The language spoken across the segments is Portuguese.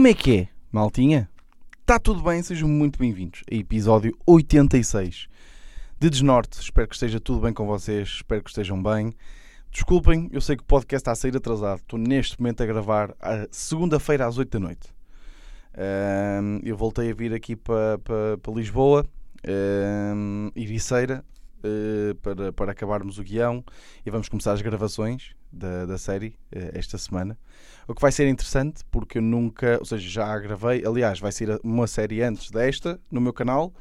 Como é que é, maltinha? Está tudo bem? Sejam muito bem-vindos a episódio 86 de Desnorte. Espero que esteja tudo bem com vocês, espero que estejam bem. Desculpem, eu sei que o podcast está a sair atrasado. Estou neste momento a gravar segunda-feira às 8 da noite. Eu voltei a vir aqui para Lisboa, um, Iriceira, eh, para, para acabarmos o guião e vamos começar as gravações da, da série eh, esta semana. O que vai ser interessante, porque eu nunca, ou seja, já gravei, aliás, vai ser uma série antes desta no meu canal,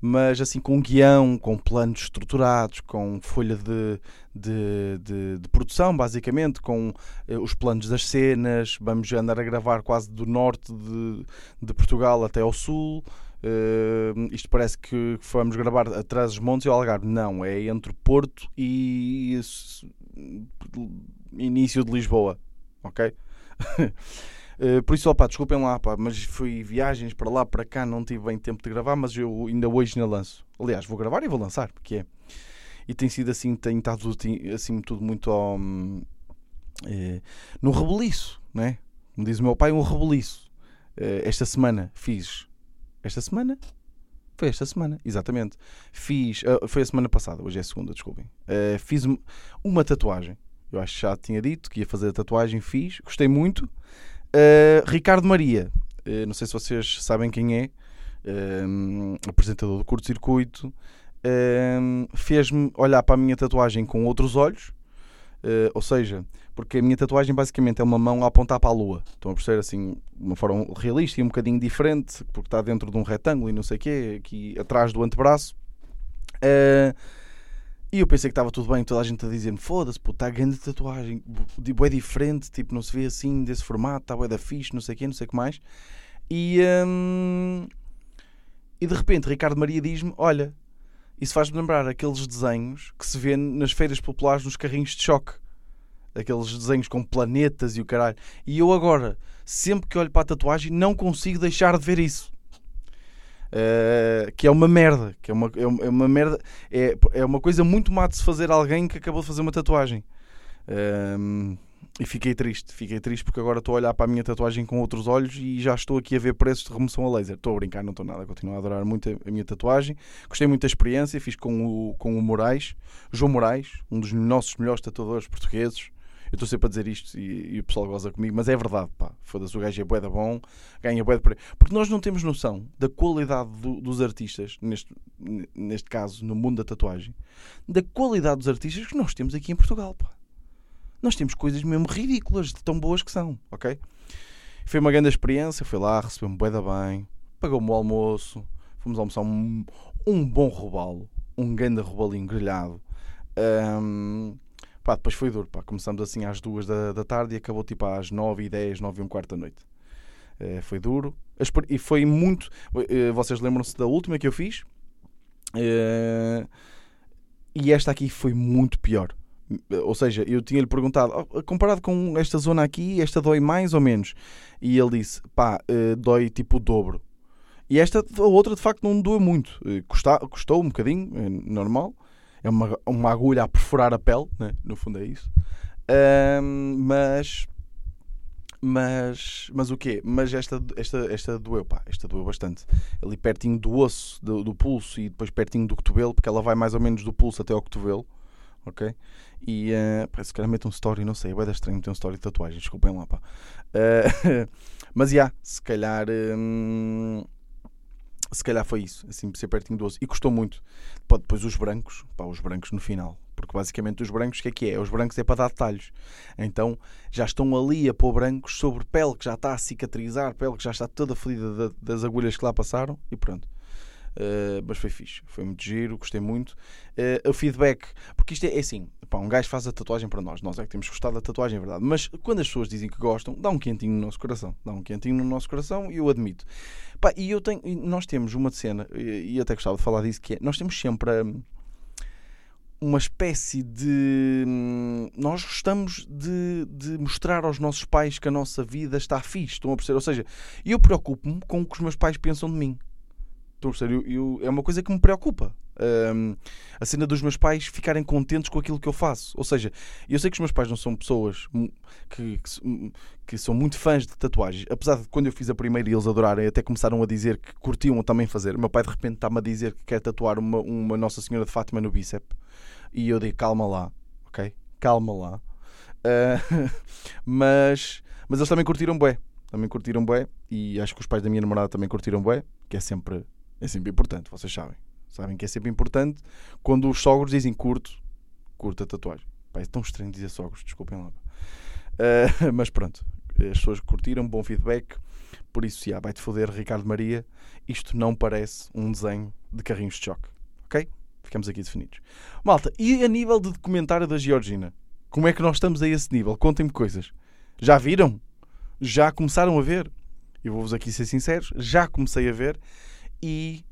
mas assim com guião, com planos estruturados, com folha de, de, de, de produção, basicamente, com eh, os planos das cenas. Vamos andar a gravar quase do norte de, de Portugal até ao sul. Uh, isto parece que vamos gravar atrás dos montes e o Algarve. Não, é entre Porto e início de Lisboa. Ok? Uh, por isso, opá, desculpem lá, pá, mas fui viagens para lá, para cá, não tive bem tempo de gravar, mas eu ainda hoje ainda lanço. Aliás, vou gravar e vou lançar, porque é. E tem sido assim, tem estado assim, tudo muito ao, hum, eh, no reboliço, né? Como diz o meu pai, um reboliço. Eh, esta semana fiz. Esta semana? Foi esta semana, exatamente. Fiz. ah, foi a semana passada, hoje é segunda, desculpem. Eh, fiz um- uma tatuagem. Eu acho que já tinha dito que ia fazer a tatuagem, fiz, gostei muito. Uh, Ricardo Maria, uh, não sei se vocês sabem quem é, apresentador do curto-circuito, fez-me olhar para a minha tatuagem com outros olhos, uh, ou seja, porque a minha tatuagem basicamente é uma mão a apontar para a lua. Estão a perceber assim, de uma forma realista e um bocadinho diferente, porque está dentro de um retângulo e não sei o quê, aqui atrás do antebraço. Uh, e eu pensei que estava tudo bem, toda a gente a dizer-me: foda-se, pô, está grande tatuagem, tipo, é diferente, tipo, não se vê assim, desse formato, está bué da fixe, não sei o quê, não sei o que mais. E, hum, e de repente, Ricardo Maria diz-me: olha, isso faz-me lembrar aqueles desenhos que se vê nas feiras populares nos carrinhos de choque. Aqueles desenhos com planetas e o caralho. E eu agora, sempre que olho para a tatuagem, não consigo deixar de ver isso. Uh, que é uma merda, que é uma, é uma, é uma merda, é, é uma coisa muito má de se fazer alguém que acabou de fazer uma tatuagem. Um, e fiquei triste, fiquei triste porque agora estou a olhar para a minha tatuagem com outros olhos e já estou aqui a ver preços de remoção a laser. Estou a brincar, não estou nada, continuo a adorar muito a, minha tatuagem. Gostei muito da experiência, fiz com o, com o Moraes, João Moraes, um dos nossos melhores tatuadores portugueses. Eu estou sempre a dizer isto e, e o pessoal goza comigo, mas é verdade, pá. Foda-se, o gajo é bué da bom, ganha bué de. Porque nós não temos noção da qualidade do- dos artistas, neste, neste caso, no mundo da tatuagem, da qualidade dos artistas que nós temos aqui em Portugal, pá. Nós temos coisas mesmo ridículas, de tão boas que são, ok? Foi uma grande experiência, fui lá, recebeu-me bué da bem, pagou-me o almoço, fomos almoçar um, um bom robalo, um grande robalinho grelhado. Ahm, Pá, depois foi duro, pá. Começamos assim às duas da, da tarde e acabou tipo às nove e dez, nove e um quarto da noite. Eh, foi duro. E foi muito. eh, vocês lembram-se da última que eu fiz? Eh, e esta aqui foi muito pior. Ou seja, eu tinha-lhe perguntado, "Oh, comparado com esta zona aqui, esta dói mais ou menos? E ele disse, pá, eh, dói tipo o dobro. E esta, a outra, de facto, não doeu muito. Eh, custa- custou um bocadinho, é normal. É uma, uma agulha a perfurar a pele, né? no fundo é isso. Mas. Mas. Mas o quê? Mas esta, esta, esta doeu, pá. Esta doeu bastante. Ali pertinho do osso, do, do pulso e depois pertinho do cotovelo, porque ela vai mais ou menos do pulso até ao cotovelo. Ok? E. Uh, parece que meter um story, não sei. É da estranho ter um story de tatuagem, desculpem lá, pá. Ah, mas já, se calhar. hum, se calhar foi isso, assim, ser pertinho do osso. E custou muito. Pá, depois os brancos, pá, os brancos no final. Porque basicamente os brancos, o que é que é? Os brancos é para dar detalhes. Então já estão ali a pôr brancos sobre pele que já está a cicatrizar, pele que já está toda fodida da- das agulhas que lá passaram e pronto. Uh, mas foi fixe, foi muito giro, gostei muito. Uh, o feedback, porque isto é, é assim: pá, um gajo faz a tatuagem para nós, nós é que temos gostado da tatuagem, é verdade. Mas quando as pessoas dizem que gostam, dá um quentinho no nosso coração, dá um quentinho no nosso coração e eu admito. Pá, e eu tenho, nós temos uma cena, e, e até gostava de falar disso, que é: nós temos sempre hum, uma espécie de. hum, Nós gostamos de, de mostrar aos nossos pais que a nossa vida está fixe, estão a perceber? Ou seja, eu preocupo-me com o que os meus pais pensam de mim. Estão a perceber? Eu- eu- é uma coisa que me preocupa. Um, a cena dos meus pais ficarem contentes com aquilo que eu faço. Ou seja, eu sei que os meus pais não são pessoas que, que, que são muito fãs de tatuagens. Apesar de quando eu fiz a primeira e eles adorarem, até começaram a dizer que curtiam também fazer. Meu pai de repente está-me a dizer que quer tatuar uma, uma Nossa Senhora de Fátima no bíceps. E eu digo, calma lá, ok? Calma lá. Uh, mas, mas eles também curtiram bué. Também curtiram bué. E acho que os pais da minha namorada também curtiram bué. Que é sempre, é sempre importante, vocês sabem. Sabem que é sempre importante quando os sogros dizem curto, curta a tatuagem. Pá, é tão estranho dizer sogros, desculpem lá. Uh, mas pronto, as pessoas curtiram, bom feedback. Por isso, já, vai-te foder, Ricardo Maria. Isto não parece um desenho de carrinhos de choque. Ok? Ficamos aqui definidos. Malta, e a nível de documentário da Georgina? Como é que nós estamos a esse nível? Contem-me coisas. Já viram? Já começaram a ver? Eu vou-vos aqui ser sinceros, já comecei a ver e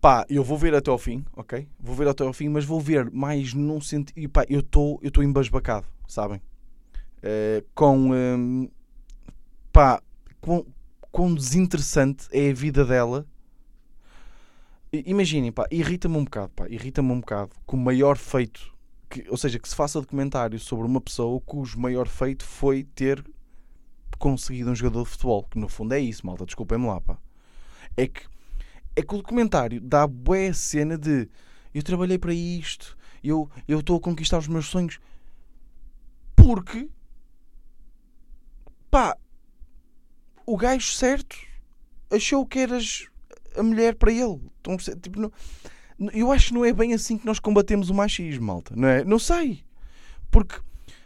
pá, eu vou ver até ao fim, ok? Vou ver até ao fim, mas vou ver mais num sentido. E pá, eu estou eu embasbacado, sabem? Uh, com. Um, pá, com, quão desinteressante é a vida dela. Imaginem, pá, irrita-me um bocado, pá, irrita-me um bocado que o maior feito, que, ou seja, que se faça documentário sobre uma pessoa cujo maior feito foi ter conseguido um jogador de futebol, que no fundo é isso, malta, desculpem-me lá, pá. É que é que o documentário dá boa cena de eu trabalhei para isto, eu estou a conquistar os meus sonhos porque pá, o gajo certo achou que eras a mulher para ele. Então, tipo, não, eu acho que não é bem assim que nós combatemos o machismo, malta, não é? Não sei. Porque,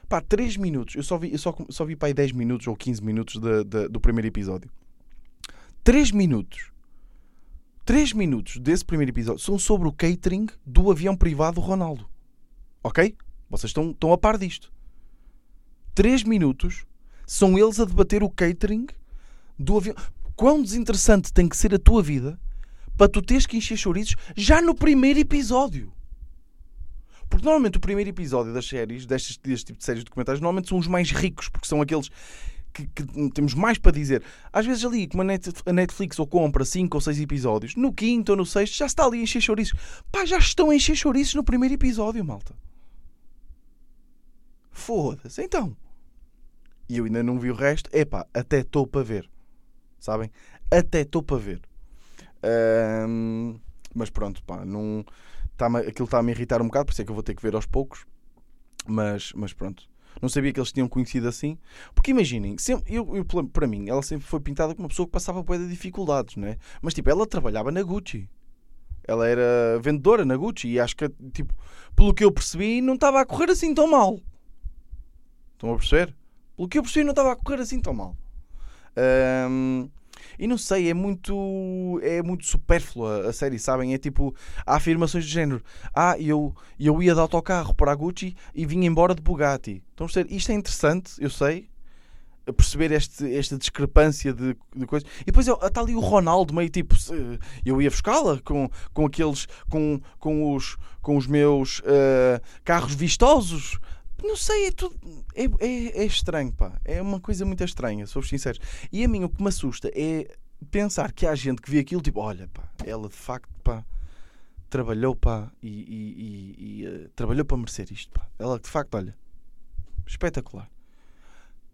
pá, 3 minutos, eu só vi, eu só, só vi pá, aí 10 minutos ou 15 minutos de, de, do primeiro episódio. 3 minutos 3 minutos desse primeiro episódio são sobre o catering do avião privado do Ronaldo. Ok? Vocês estão, estão a par disto. 3 minutos são eles a debater o catering do avião. Quão desinteressante tem que ser a tua vida para tu teres que encher chouriços já no primeiro episódio. Porque normalmente o primeiro episódio das séries, destes, deste tipo de séries de documentários, normalmente são os mais ricos, porque são aqueles que, que, temos mais para dizer. Às vezes ali, como a Netflix ou compra 5 ou 6 episódios, no quinto ou no sexto já está ali a encher chouriços. Pá, já estão a encher chouriços no primeiro episódio, malta. Foda-se, então. E eu ainda não vi o resto. Epá, até estou para ver. Sabem? Até estou para ver. Mas pronto, pá, não, tá aquilo está a me irritar um bocado, por isso é que eu vou ter que ver aos poucos. Mas, mas pronto. Não sabia que eles tinham conhecido assim. Porque imaginem, sempre, eu, eu, para mim, ela sempre foi pintada como uma pessoa que passava por dificuldades, não é? Mas tipo, ela trabalhava na Gucci. Ela era vendedora na Gucci e acho que, tipo, pelo que eu percebi, não estava a correr assim tão mal. Estão a perceber? Pelo que eu percebi, não estava a correr assim tão mal. Um, e não sei, é muito é muito supérflua a série, sabem? É tipo, há afirmações de género. Ah, eu, eu ia de autocarro para a Gucci e vinha embora de Bugatti. Estão a perceber? Isto é interessante, eu sei. Perceber este, esta discrepância de, de coisas. E depois está ali o Ronaldo, meio tipo. Eu ia buscá-la com, com aqueles. Com, com, os, com os meus uh, carros vistosos. Não sei, é tudo. É, é, é, estranho, pá. É uma coisa muito estranha, sou sinceros. E a mim o que me assusta é pensar que há gente que vê aquilo tipo, olha, pá, ela de facto, pá, trabalhou, pá, e, e, e, e uh, trabalhou para merecer isto, pá. Ela de facto, olha, espetacular.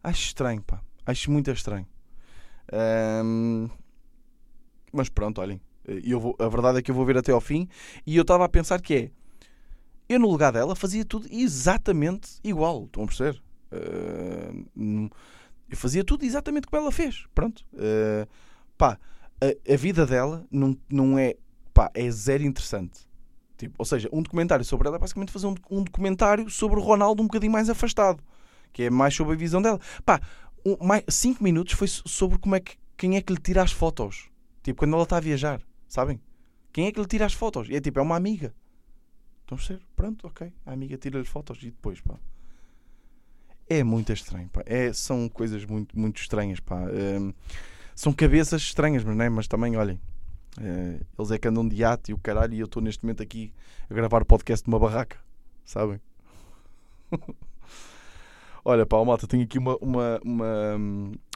Acho estranho, pá. Acho muito estranho. Um, mas pronto, olhem. Eu vou, a verdade é que eu vou ver até ao fim e eu estava a pensar que é eu, no lugar dela, fazia tudo exatamente igual. Estão a perceber? Uh, eu fazia tudo exatamente como ela fez. Pronto. Uh, pá, a, a, vida dela não, não é. Pá, é zero interessante. Tipo, ou seja, um documentário sobre ela é basicamente fazer um, um documentário sobre o Ronaldo um bocadinho mais afastado. Que é mais sobre a visão dela. Pá, um, mais, cinco minutos foi sobre como é que, quem é que lhe tira as fotos. Tipo, quando ela está a viajar. Sabem? Quem é que lhe tira as fotos? E é tipo, é uma amiga. Estão ser? Pronto, ok. A amiga tira-lhe fotos e depois, pá. É muito estranho, pá. É, são coisas muito, muito estranhas, pá. Um, são cabeças estranhas, mas, é? mas também, olhem, é, eles é que andam de iate e o caralho, e eu estou neste momento aqui a gravar o podcast de uma barraca, sabem? Olha, pá, malta, tenho aqui uma, uma, uma,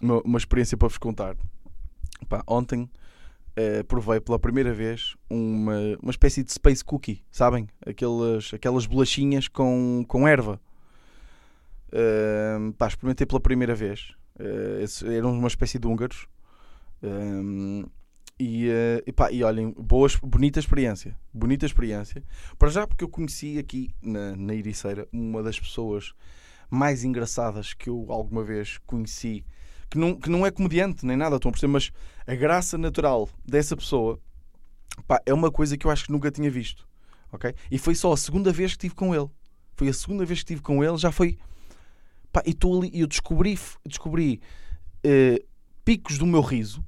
uma, uma experiência para vos contar. Pá, ontem uh, provei pela primeira vez uma, uma espécie de space cookie, sabem? Aquelas, aquelas bolachinhas com, com erva. Uh, pá, experimentei pela primeira vez. Uh, eram uma espécie de húngaros. Um, e, uh, e, pá, e olhem, boas, bonita experiência. Bonita experiência. Para já, porque eu conheci aqui na, na Iriceira uma das pessoas mais engraçadas que eu alguma vez conheci. Que não, que não é comediante nem nada, estão a perceber, mas a graça natural dessa pessoa pá, é uma coisa que eu acho que nunca tinha visto. ok? E foi só a segunda vez que estive com ele. Foi a segunda vez que estive com ele, já foi. Pá, e ali, eu descobri, descobri uh, picos do meu riso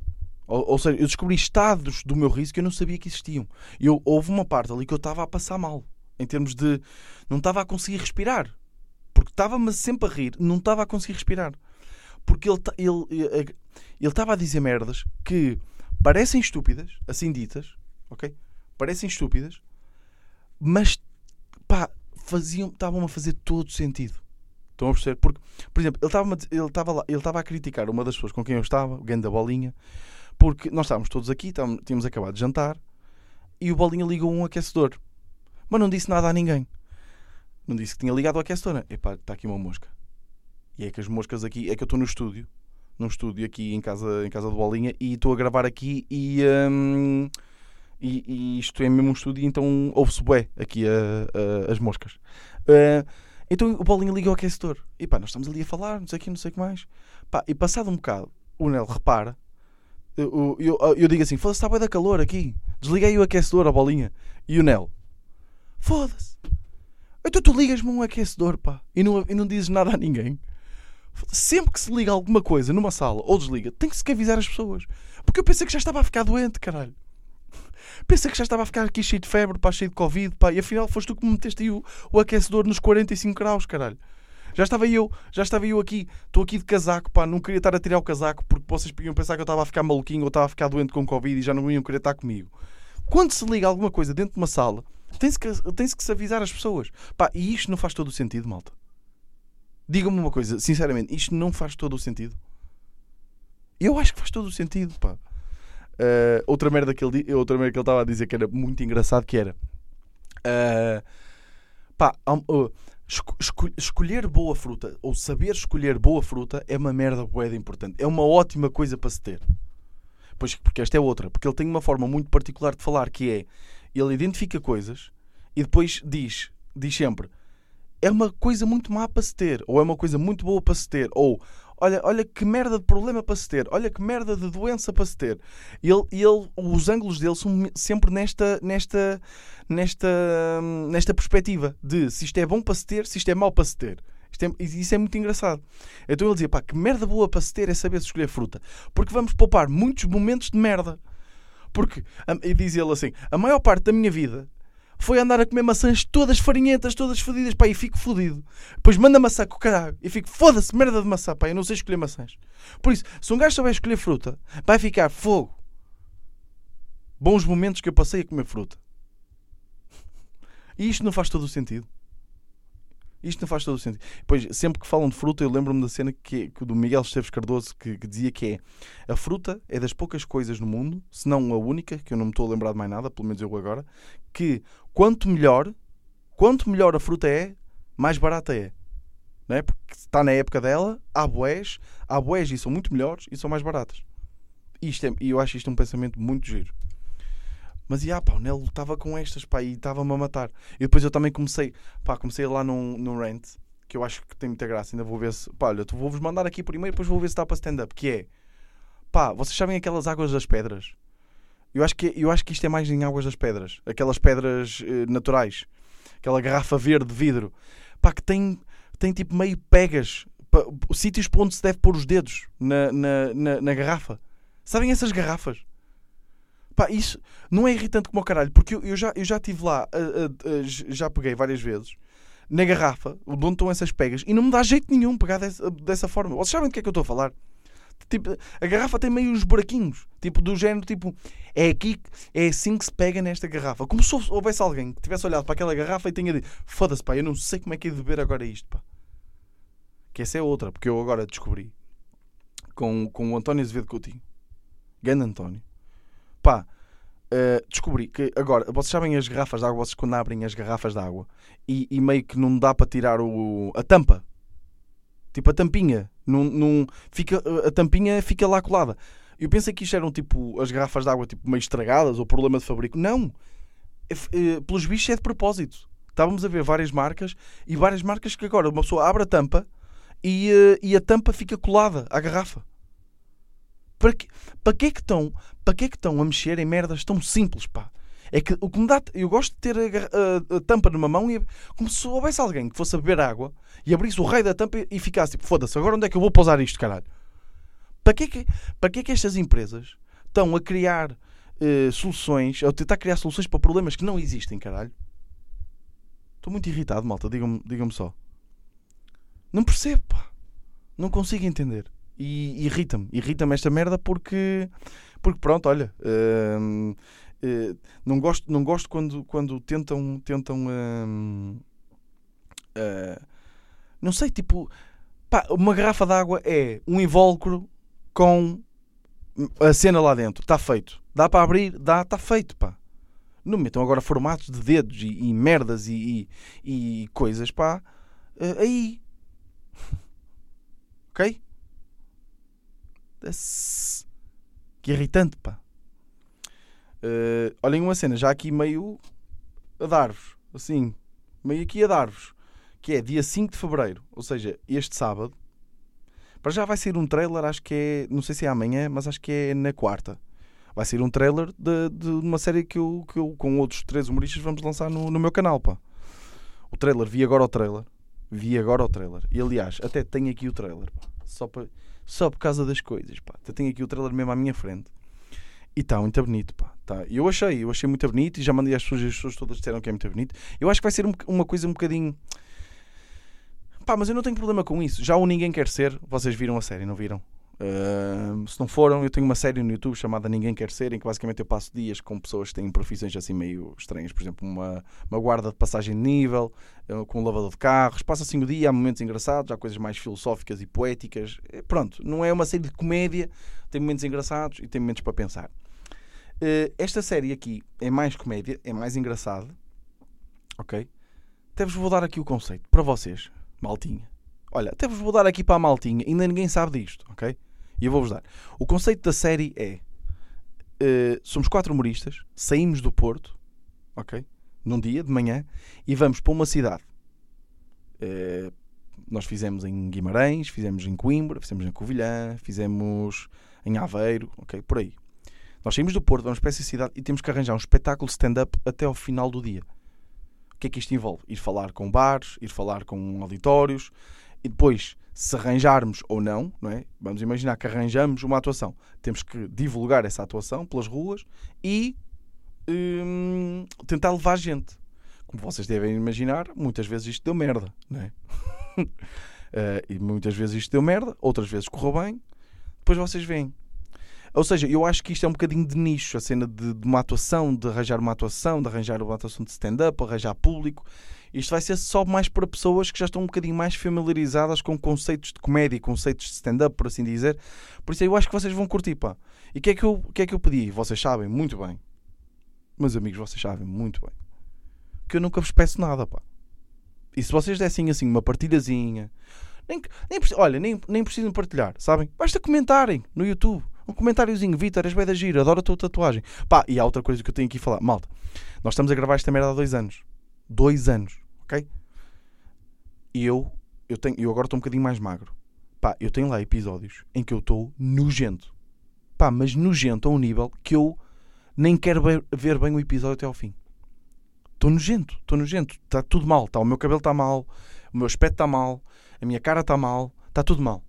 ou, ou, seja, eu descobri estados do meu riso que eu não sabia que existiam. Eu, houve uma parte ali que eu estava a passar mal. Em termos de. Não estava a conseguir respirar. Porque estava-me sempre a rir, não estava a conseguir respirar. Porque ele ele estava a dizer merdas que parecem estúpidas, assim ditas, ok? Parecem estúpidas, mas pá, faziam, estavam a fazer todo sentido. Estão a perceber? Porque, por exemplo, ele estava, ele estava lá, ele estava a criticar uma das pessoas com quem eu estava, o Ganda Bolinha, porque nós estávamos todos aqui, estávamos, tínhamos acabado de jantar e o Bolinha ligou um aquecedor. Mas não disse nada a ninguém. Não disse que tinha ligado o aquecedor. Epá, está aqui uma mosca. E é que as moscas aqui. É que eu estou no estúdio. Num estúdio aqui em casa, em casa do Bolinha e estou a gravar aqui e. Um, e, e, isto é mesmo um estúdio, então ouve-se bué aqui a, a, as moscas. Uh, então o Bolinha liga o aquecedor. E pá, nós estamos ali a falar, não sei o que, não sei o que mais. Pá, e passado um bocado, o Nel repara eu, eu, eu digo assim: foda-se, está bem da calor aqui. Desliguei o aquecedor, a bolinha. E o Nel: foda-se. Então tu ligas-me um aquecedor, pá, e não, e não dizes nada a ninguém. Sempre que se liga alguma coisa numa sala ou desliga, tem que se avisar as pessoas. Porque eu pensei que já estava a ficar doente, caralho. Pensei que já estava a ficar aqui cheio de febre, pá, cheio de Covid, pá, e afinal foste tu que me meteste aí o, o aquecedor nos 45 graus, caralho. Já estava eu, já estava eu aqui, estou aqui de casaco, pá, não queria estar a tirar o casaco porque vocês podiam pensar que eu estava a ficar maluquinho ou estava a ficar doente com Covid e já não iam querer estar comigo. Quando se liga alguma coisa dentro de uma sala, tem-se que, tem que se avisar as pessoas. Pá, e isto não faz todo o sentido, malta. Digam-me uma coisa, sinceramente, isto não faz todo o sentido. Eu acho que faz todo o sentido, pá. Uh, outra merda que ele outra merda que ele estava a dizer que era muito engraçado que era uh, pá, uh, Esco escolher boa fruta ou saber escolher boa fruta é uma merda boeda importante. É uma ótima coisa para se ter. Pois, porque esta é outra. Porque ele tem uma forma muito particular de falar que é ele identifica coisas e depois diz, diz sempre é uma coisa muito má para se ter, ou é uma coisa muito boa para se ter, ou olha, olha que merda de problema para se ter, olha que merda de doença para se ter. Ele, ele, os ângulos dele são sempre nesta, nesta, nesta, nesta perspectiva de se isto é bom para se ter, se isto é mau para se ter. Isto é, isso é muito engraçado. Então ele dizia: pá, que merda boa para se ter é saber escolher fruta. Porque vamos poupar muitos momentos de merda. Porque, e diz ele assim: a maior parte da minha vida foi andar a comer maçãs todas farinhentas, todas fodidas, pá, e fico fodido. Depois manda maçã com o caralho e fico, foda-se, merda de maçã, pá, eu não sei escolher maçãs. Por isso, se um gajo souber escolher fruta, vai ficar fogo. Bons momentos que eu passei a comer fruta. E isto não faz todo o sentido. Isto não faz todo o sentido. Pois, sempre que falam de fruta, eu lembro-me da cena que, que do Miguel Esteves Cardoso que, que, dizia que é a fruta é das poucas coisas no mundo, se não a única, que eu não me estou a lembrar de mais nada, pelo menos eu agora, que quanto melhor, quanto melhor a fruta é, mais barata é. Não é? Porque está na época dela, há boés, há boés e são muito melhores e são mais baratas. Isto é, e eu acho isto um pensamento muito giro. Mas, ah, pá, o Nelo estava com estas, pá, e estava-me a matar. E depois eu também comecei, pá, comecei lá num, num rant, que eu acho que tem muita graça, ainda vou ver se, pá, olha, vou-vos mandar aqui primeiro, depois vou ver se está para stand-up, que é, pá, vocês sabem aquelas águas das pedras? Eu acho que, eu acho que isto é mais em águas das pedras, aquelas pedras eh, naturais, aquela garrafa verde de vidro, pá, que tem, tem tipo meio pegas, pá, sítios para onde se deve pôr os dedos na, na, na, na garrafa. Sabem essas garrafas? Pá, isso não é irritante como o caralho, porque eu, eu já, eu já estive lá, já peguei várias vezes na garrafa, onde estão essas pegas, e não me dá jeito nenhum pegar dessa, dessa forma. Vocês sabem do que é que eu estou a falar? Tipo, a garrafa tem meio uns buraquinhos, tipo, do género, tipo, é aqui, é assim que se pega nesta garrafa. Como se houvesse alguém que tivesse olhado para aquela garrafa e tenha dito: foda-se, pá, eu não sei como é que é de beber agora isto, pá. Que essa é outra, porque eu agora descobri com, com o António Azevedo Coutinho, grande António, Pá, uh, descobri que agora, vocês sabem as garrafas de água, vocês quando abrem as garrafas de água e, e meio que não dá para tirar o, a tampa. Tipo a tampinha. Num, fica, a tampinha fica lá colada. Eu pensei que isto eram tipo as garrafas de água tipo, meio estragadas ou problema de fabrico. Não! É, é, pelos bichos é de propósito. Estávamos a ver várias marcas e várias marcas que agora uma pessoa abre a tampa e, uh, e a tampa fica colada à garrafa. Para que, para que é que estão, para que é que estão a mexer em merdas tão simples, pá? É que o que me dá. Eu gosto de ter a, a, a, tampa numa mão e como se houvesse alguém que fosse a beber água e abrisse o rei da tampa e ficasse tipo, foda-se, agora onde é que eu vou pousar isto, caralho? Para que é que, para que, é que estas empresas estão a criar uh, soluções, a tentar criar soluções para problemas que não existem, caralho? Estou muito irritado, malta, digam-me digam só. Não percebo, pá. Não consigo entender. E irrita-me. Irrita-me esta merda porque. Porque pronto, olha. Uh, uh, não gosto, não gosto quando, quando tentam. tentam uh, não sei, tipo. Pá, uma garrafa de água é um invólucro com a cena lá dentro. Está feito. Dá para abrir? Dá, está feito, pá. Não metam agora formatos de dedos e, e merdas e, e, e, coisas, pá. Uh, aí. ok? Que irritante, pá. Uh, olhem uma cena, já aqui meio a dar-vos, assim, meio aqui a dar-vos, que é dia 5 de Fevereiro, ou seja, este sábado. Para já vai ser um trailer, acho que é, não sei se é amanhã, mas acho que é na quarta vai ser um trailer de, de uma série que eu, que eu, com outros três humoristas, vamos lançar no, no meu canal, pá. O trailer, vi agora o trailer. Vi agora o trailer. E aliás, até tenho aqui o trailer, pá. Só, para, só por causa das coisas, pá. Até tenho aqui o trailer mesmo à minha frente. E está muito bonito, pá. Tá. Eu achei, eu achei muito bonito e já mandei às pessoas, as pessoas todas disseram que é muito bonito. Eu acho que vai ser um, uma coisa um bocadinho. Pá, mas eu não tenho problema com isso. Já o Ninguém Quer Ser, vocês viram a série, não viram? Uh, se não foram, eu tenho uma série no YouTube chamada Ninguém Quer Ser, em que basicamente eu passo dias com pessoas que têm profissões assim meio estranhas. Por exemplo, uma, uma guarda de passagem de nível, uh, com um lavador de carros. Passa assim o dia, há momentos engraçados, há coisas mais filosóficas e poéticas. Eh, pronto, não é uma série de comédia, tem momentos engraçados e tem momentos para pensar. Uh, esta série aqui é mais comédia, é mais engraçado. Ok? Até vos vou dar aqui o conceito para vocês, maltinha. Olha, até vos vou dar aqui para a maltinha, ainda ninguém sabe disto, ok? E eu vou-vos dar. O conceito da série é: uh, somos quatro humoristas, saímos do Porto, ok? Num dia de manhã e vamos para uma cidade. Uh, nós fizemos em Guimarães, fizemos em Coimbra, fizemos em Covilhã, fizemos em Aveiro, ok? Por aí. Nós saímos do Porto, vamos para essa cidade e temos que arranjar um espetáculo stand-up até ao final do dia. O que é que isto envolve? Ir falar com bares, ir falar com auditórios e depois se arranjarmos ou não, não é? Vamos imaginar que arranjamos uma atuação. Temos que divulgar essa atuação pelas ruas e hum, tentar levar gente. Como vocês devem imaginar, muitas vezes isto deu merda, não é? uh, e muitas vezes isto deu merda, outras vezes correu bem. Depois vocês veem. Ou seja, eu acho que isto é um bocadinho de nicho, a cena de, de uma atuação, de arranjar uma atuação, de arranjar uma atuação de stand-up, arranjar público. Isto vai ser só mais para pessoas que já estão um bocadinho mais familiarizadas com conceitos de comédia, conceitos de stand-up, por assim dizer. Por isso eu acho que vocês vão curtir, pá. E o que, é que, eu, que é que eu pedi? Vocês sabem muito bem. Meus amigos, vocês sabem muito bem. Que eu nunca vos peço nada, pá. E se vocês dessem assim uma partilhazinha. Nem, nem, olha, nem, nem precisam partilhar, sabem? Basta comentarem no YouTube. Um comentáriozinho, Vitor, és bem da gira, adoro a tua tatuagem. Pá, e há outra coisa que eu tenho aqui a falar. Malta, nós estamos a gravar esta merda há dois anos. Dois anos ok? E eu, eu, tenho, eu agora estou um bocadinho mais magro. Pá, eu tenho lá episódios em que eu estou nojento. Pá, mas nojento a um nível que eu nem quero ver, bem o episódio até ao fim. Estou nojento, estou nojento. Está tudo mal. Tá, o meu cabelo está mal, o meu aspecto está mal, a minha cara está mal, está tudo mal.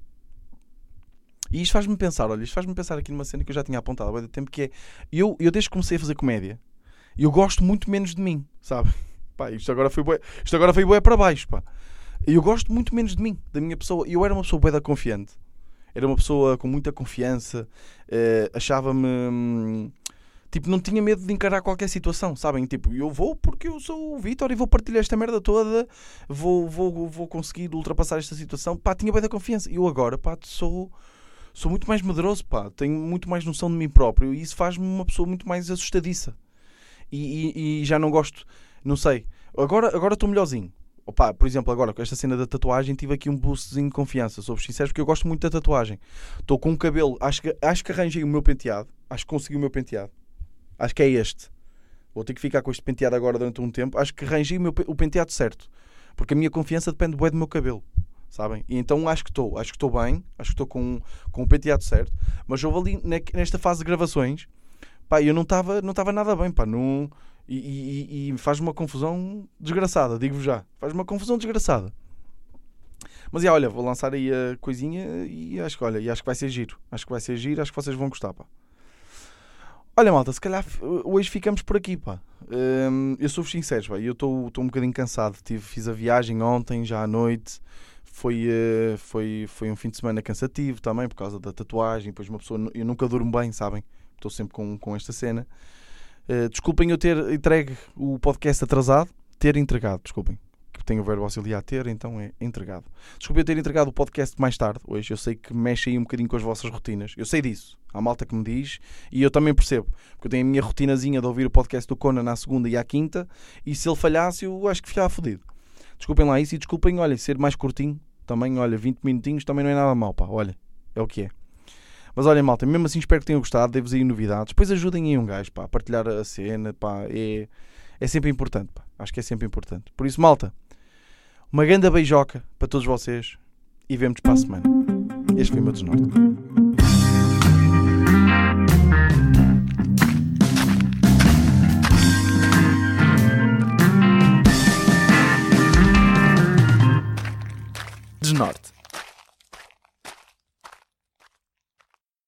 E isto faz-me pensar, olha, isto faz-me pensar aqui numa cena que eu já tinha apontado há muito tempo, que é, eu, eu desde que comecei a fazer comédia, eu gosto muito menos de mim, sabe? Pá, isto agora foi bué, isto agora foi bué para baixo, pá. Eu gosto muito menos de mim, da minha pessoa. Eu era uma pessoa bué da confiante. Era uma pessoa com muita confiança. Uh, Achava-me... Hum, tipo, não tinha medo de encarar qualquer situação, sabem? Tipo, eu vou porque eu sou o Vitor e vou partilhar esta merda toda. Vou, vou, vou conseguir ultrapassar esta situação. Pá, tinha bué da confiança. Eu agora, pá, sou... sou muito mais medroso, pá. Tenho muito mais noção de mim próprio e isso faz-me uma pessoa muito mais assustadiça. E, e- e já não gosto, não sei. Agora agora estou melhorzinho. Opa, por exemplo, agora com esta cena da tatuagem tive aqui um boostzinho de confiança, sou sincero, porque eu gosto muito da tatuagem. Estou com um cabelo, acho que, acho que arranjei o meu penteado, acho que consegui o meu penteado. Acho que é este. Vou ter que ficar com este penteado agora durante um tempo. Acho que arranjei o, meu, o penteado certo. Porque a minha confiança depende bué do meu cabelo. Sabem? E então acho que estou. Acho que estou bem. Acho que estou com, com o penteado certo. Mas houve ali ne- nesta fase de gravações. Pá, eu não estava não tava nada bem. Pá, não, e, e, e faz uma confusão desgraçada. Digo-vos já. Faz uma confusão desgraçada. Mas já, olha, vou lançar aí a coisinha e acho que, olha, e acho que vai ser giro. Acho que vai ser giro. Acho que vocês vão gostar, pá. Olha, malta, se calhar hoje ficamos por aqui, pá. Hum, eu sou-vos sincero, pá. Eu estou um bocadinho cansado. Tive, fiz a viagem ontem, já à noite. Foi, eh, foi, foi um fim de semana cansativo também, por causa da tatuagem. Depois uma pessoa... Eu nunca durmo bem, sabem? Estou sempre com, com esta cena. Eh, desculpem eu ter entregue o podcast atrasado. Ter entregado, desculpem. Que tenho o verbo auxiliar ter, então é entregado. Desculpem eu ter entregado o podcast mais tarde hoje. Eu sei que mexe aí um bocadinho com as vossas rotinas. Eu sei disso. Há malta que me diz e eu também percebo. Porque eu tenho a minha rotinazinha de ouvir o podcast do Conan à segunda e à quinta. E se ele falhasse, eu acho que ficava fodido. Desculpem lá isso e desculpem, olha, ser mais curtinho. Também, olha, 20 minutinhos também não é nada mal, pá. Olha, é o que é. Mas olha, malta, mesmo assim espero que tenham gostado. Devo-vos aí novidades. Depois ajudem aí um gajo, pá, a partilhar a cena, pá. É, é sempre importante, pá. Acho que é sempre importante. Por isso, malta, uma grande beijoca para todos vocês e vemos para a semana. Este foi o meu desnorte. Hart.